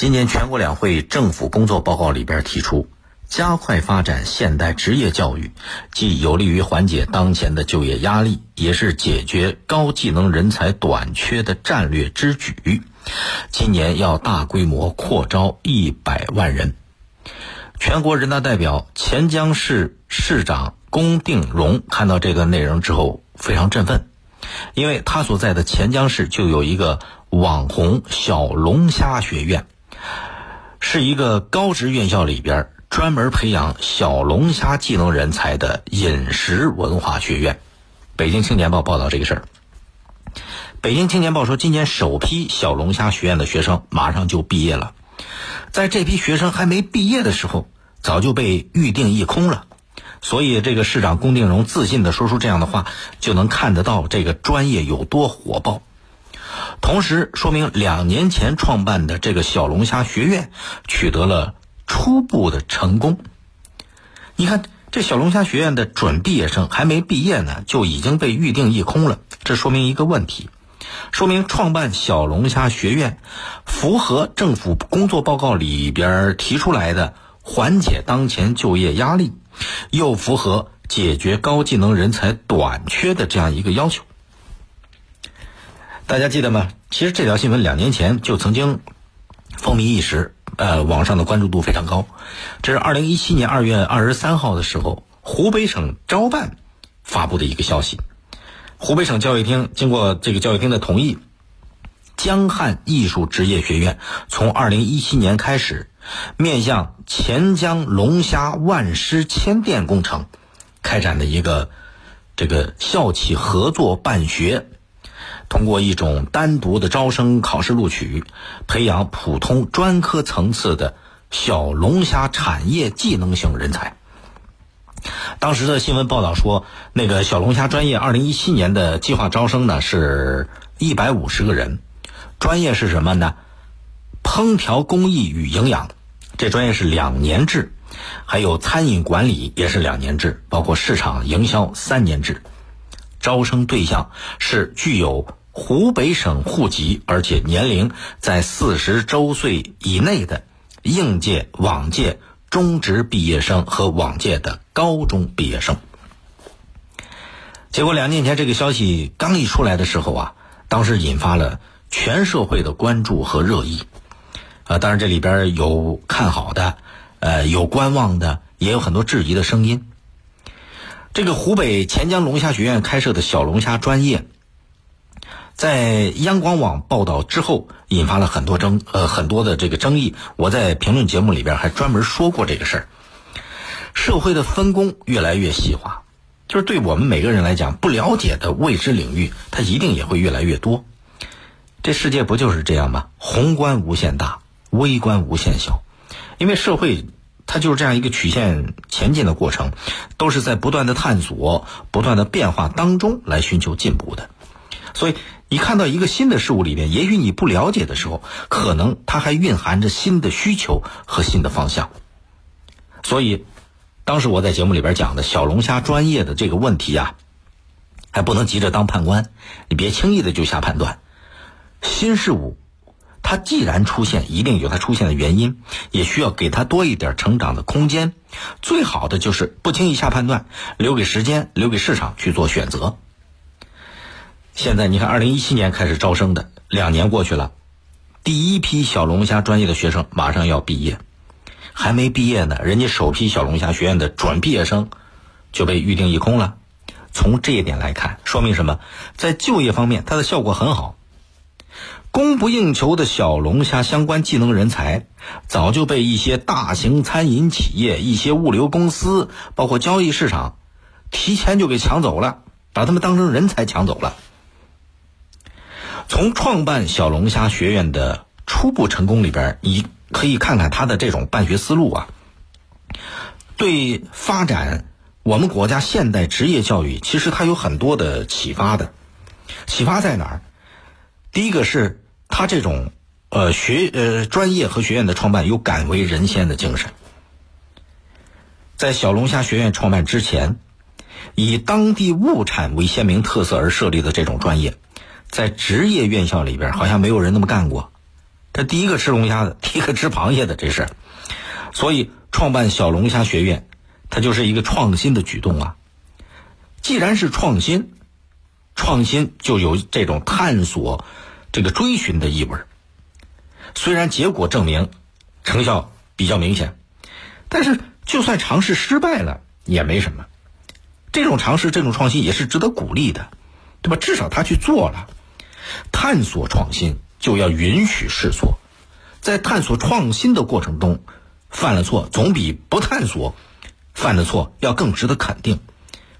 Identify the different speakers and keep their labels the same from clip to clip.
Speaker 1: 今年全国两会政府工作报告里边提出，加快发展现代职业教育，既有利于缓解当前的就业压力，也是解决高技能人才短缺的战略之举。今年要大规模扩招一百万人。全国人大代表、潜江市市长龚定荣看到这个内容之后非常振奋，因为他所在的潜江市就有一个网红小龙虾学院，是一个高职院校里边专门培养小龙虾技能人才的饮食文化学院。北京青年报报道这个事儿。北京青年报说，今年首批小龙虾学院的学生马上就毕业了，在这批学生还没毕业的时候，早就被预定一空了。所以，这个市长龚定荣自信地说出这样的话，就能看得到这个专业有多火爆。同时，说明两年前创办的这个小龙虾学院取得了初步的成功。你看，这小龙虾学院的准毕业生还没毕业呢，就已经被预定一空了，这说明一个问题。说明创办小龙虾学院符合政府工作报告里边提出来的缓解当前就业压力，又符合解决高技能人才短缺的这样一个要求。大家记得吗？其实这条新闻两年前就曾经风靡一时，呃，网上的关注度非常高。这是二零一七年二月二十三号的时候，湖北省招办发布的一个消息。湖北省教育厅经过这个教育厅的同意，江汉艺术职业学院从二零一七年开始，面向钱江龙虾万狮千店工程，开展的一个这个校企合作办学，通过一种单独的招生考试录取，培养普通专科层次的小龙虾产业技能型人才。当时的新闻报道说，那个小龙虾专业二零一七年的计划招生呢是一百五十个人，专业是什么呢？烹调工艺与营养，这专业是两年制，还有餐饮管理也是两年制，包括市场营销三年制。招生对象是具有湖北省户籍，而且年龄在四十周岁以内的应届、往届。中职毕业生和往届的高中毕业生，结果两年前这个消息刚一出来的时候啊，当时引发了全社会的关注和热议，啊，当然这里边有看好的，呃，有观望的，也有很多质疑的声音。这个湖北钱江龙虾学院开设的小龙虾专业。在央广网报道之后，引发了很多争呃很多的这个争议。我在评论节目里边还专门说过这个事儿。社会的分工越来越细化，就是对我们每个人来讲，不了解的未知领域，它一定也会越来越多。这世界不就是这样吗？宏观无限大，微观无限小。因为社会它就是这样一个曲线前进的过程，都是在不断的探索、不断的变化当中来寻求进步的。所以。你看到一个新的事物里面，也许你不了解的时候，可能它还蕴含着新的需求和新的方向。所以，当时我在节目里边讲的小龙虾专业的这个问题啊，还不能急着当判官，你别轻易的就下判断。新事物，它既然出现，一定有它出现的原因，也需要给它多一点成长的空间。最好的就是不轻易下判断，留给时间，留给市场去做选择。现在你看，二零一七年开始招生的，两年过去了，第一批小龙虾专业的学生马上要毕业，还没毕业呢，人家首批小龙虾学院的准毕业生就被预定一空了。从这一点来看，说明什么？在就业方面，它的效果很好。供不应求的小龙虾相关技能人才，早就被一些大型餐饮企业、一些物流公司，包括交易市场，提前就给抢走了，把他们当成人才抢走了。从创办小龙虾学院的初步成功里边，你可以看看他的这种办学思路啊，对发展我们国家现代职业教育，其实它有很多的启发的。启发在哪儿？第一个是他这种呃学呃专业和学院的创办有敢为人先的精神。在小龙虾学院创办之前，以当地物产为鲜明特色而设立的这种专业。在职业院校里边，好像没有人那么干过，他第一个吃龙虾的，第一个吃螃蟹的，这是。所以创办小龙虾学院，它就是一个创新的举动啊。既然是创新，创新就有这种探索、这个追寻的意味虽然结果证明成效比较明显，但是就算尝试失败了也没什么。这种尝试、这种创新也是值得鼓励的，对吧？至少他去做了。探索创新就要允许试错，在探索创新的过程中，犯了错总比不探索犯的错要更值得肯定。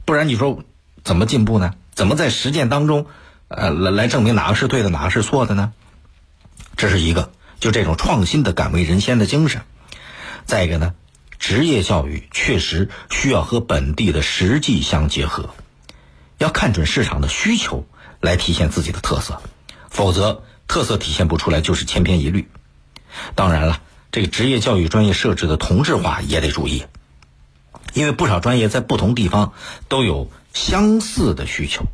Speaker 1: 不然你说怎么进步呢？怎么在实践当中，呃，来来证明哪个是对的，哪个是错的呢？这是一个，就这种创新的敢为人先的精神。再一个呢，职业教育确实需要和本地的实际相结合，要看准市场的需求。来体现自己的特色，否则特色体现不出来就是千篇一律。当然了，这个职业教育专业设置的同质化也得注意，因为不少专业在不同地方都有相似的需求。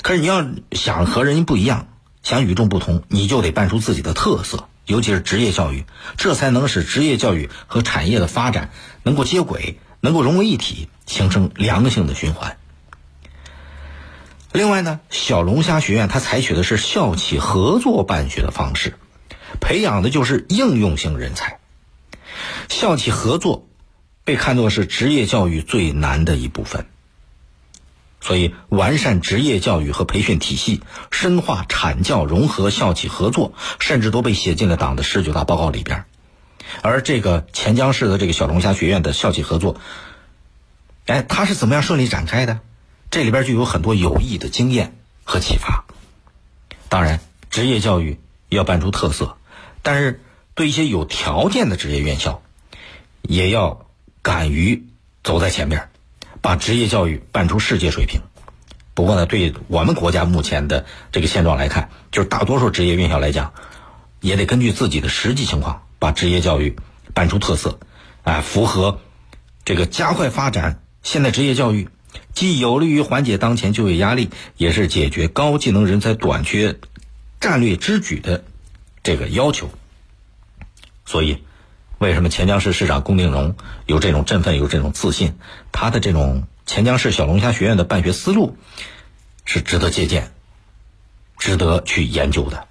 Speaker 1: 可是你要想和人家不一样，想与众不同，你就得办出自己的特色，尤其是职业教育，这才能使职业教育和产业的发展能够接轨，能够融为一体，形成良性的循环。另外呢，小龙虾学院它采取的是校企合作办学的方式，培养的就是应用性人才。校企合作被看作是职业教育最难的一部分，所以完善职业教育和培训体系，深化产教融合校企合作，甚至都被写进了党的十九大报告里边。而这个钱江市的这个小龙虾学院的校企合作，哎，它是怎么样顺利展开的？这里边就有很多有益的经验和启发。当然，职业教育要办出特色，但是对一些有条件的职业院校，也要敢于走在前面，把职业教育办出世界水平。不过呢，对我们国家目前的这个现状来看，就是大多数职业院校来讲，也得根据自己的实际情况，把职业教育办出特色，啊，符合这个加快发展现代职业教育。既有利于缓解当前就业压力，也是解决高技能人才短缺战略之举的这个要求。所以，为什么钱江市市长龚定荣有这种振奋、有这种自信？他的这种钱江市小龙虾学院的办学思路是值得借鉴、值得去研究的。